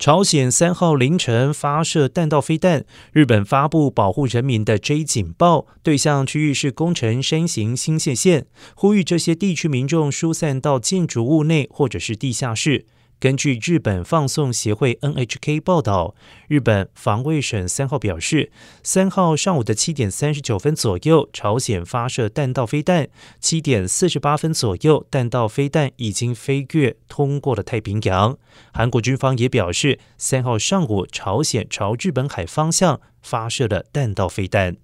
朝鲜三号凌晨发射弹道飞弹，日本发布保护人民的 J 警报，对象区域是宫城山形新线线，呼吁这些地区民众疏散到建筑物内或者是地下室。根据日本放送协会 NHK 报道，日本防卫省三号表示，三号上午的七点三十九分左右，朝鲜发射弹道飞弹；七点四十八分左右，弹道飞弹已经飞越通过了太平洋。韩国军方也表示，三号上午朝鲜朝日本海方向发射了弹道飞弹。